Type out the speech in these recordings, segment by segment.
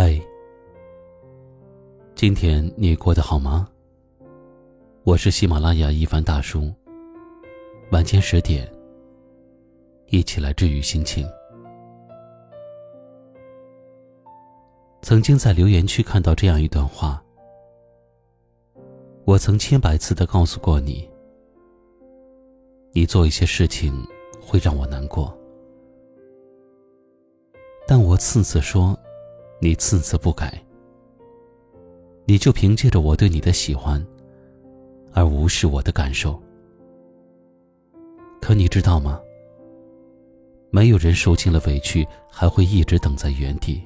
嗨，今天你过得好吗？我是喜马拉雅一凡大叔。晚间十点，一起来治愈心情。曾经在留言区看到这样一段话：我曾千百次的告诉过你，你做一些事情会让我难过，但我次次说。你次次不改，你就凭借着我对你的喜欢，而无视我的感受。可你知道吗？没有人受尽了委屈还会一直等在原地。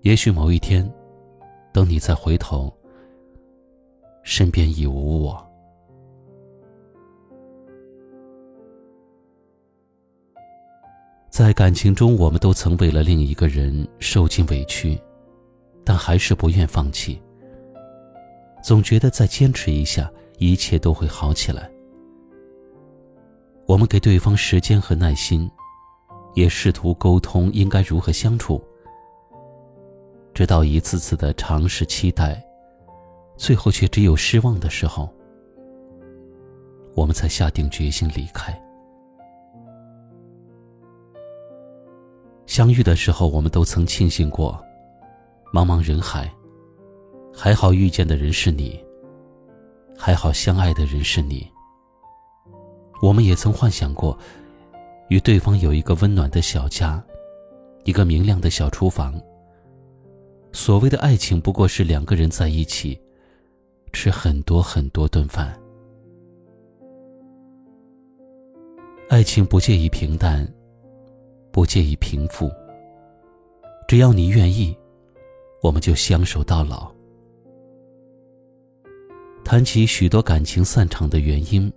也许某一天，等你再回头，身边已无我。在感情中，我们都曾为了另一个人受尽委屈，但还是不愿放弃。总觉得再坚持一下，一切都会好起来。我们给对方时间和耐心，也试图沟通应该如何相处。直到一次次的尝试、期待，最后却只有失望的时候，我们才下定决心离开。相遇的时候，我们都曾庆幸过，茫茫人海，还好遇见的人是你，还好相爱的人是你。我们也曾幻想过，与对方有一个温暖的小家，一个明亮的小厨房。所谓的爱情，不过是两个人在一起，吃很多很多顿饭。爱情不介意平淡。不介意平复，只要你愿意，我们就相守到老。谈起许多感情散场的原因，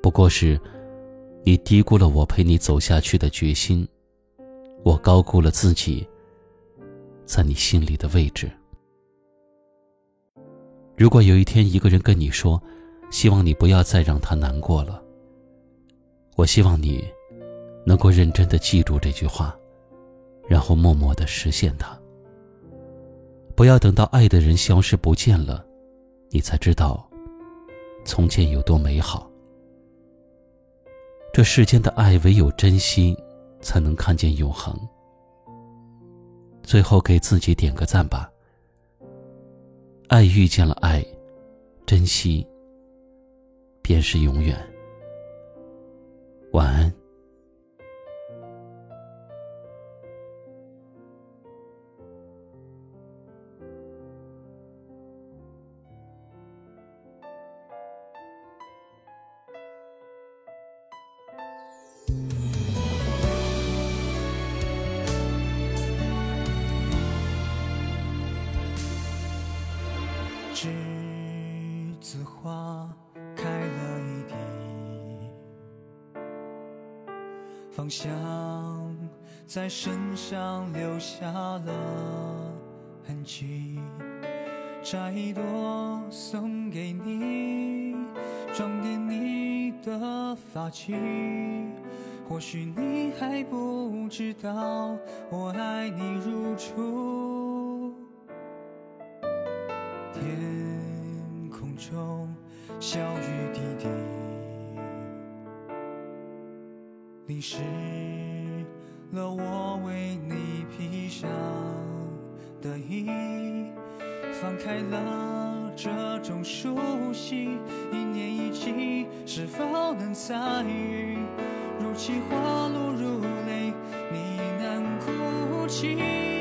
不过是你低估了我陪你走下去的决心，我高估了自己在你心里的位置。如果有一天一个人跟你说，希望你不要再让他难过了，我希望你。能够认真的记住这句话，然后默默的实现它。不要等到爱的人消失不见了，你才知道从前有多美好。这世间的爱，唯有珍惜，才能看见永恒。最后给自己点个赞吧。爱遇见了爱，珍惜便是永远。晚安。子花开了一地，芳香在身上留下了痕迹。摘一朵送给你，装点你的发髻。或许你还不知道，我爱你如初。天中小雨滴滴，淋湿了我为你披上的衣。放开了这种熟悉，一年一季，是否能参与？如泣花落如泪，你难哭泣。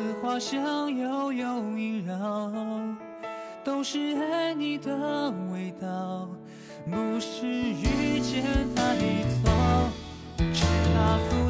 栀子花香悠悠萦绕，都是爱你的味道，不是遇见太早，只怕负了。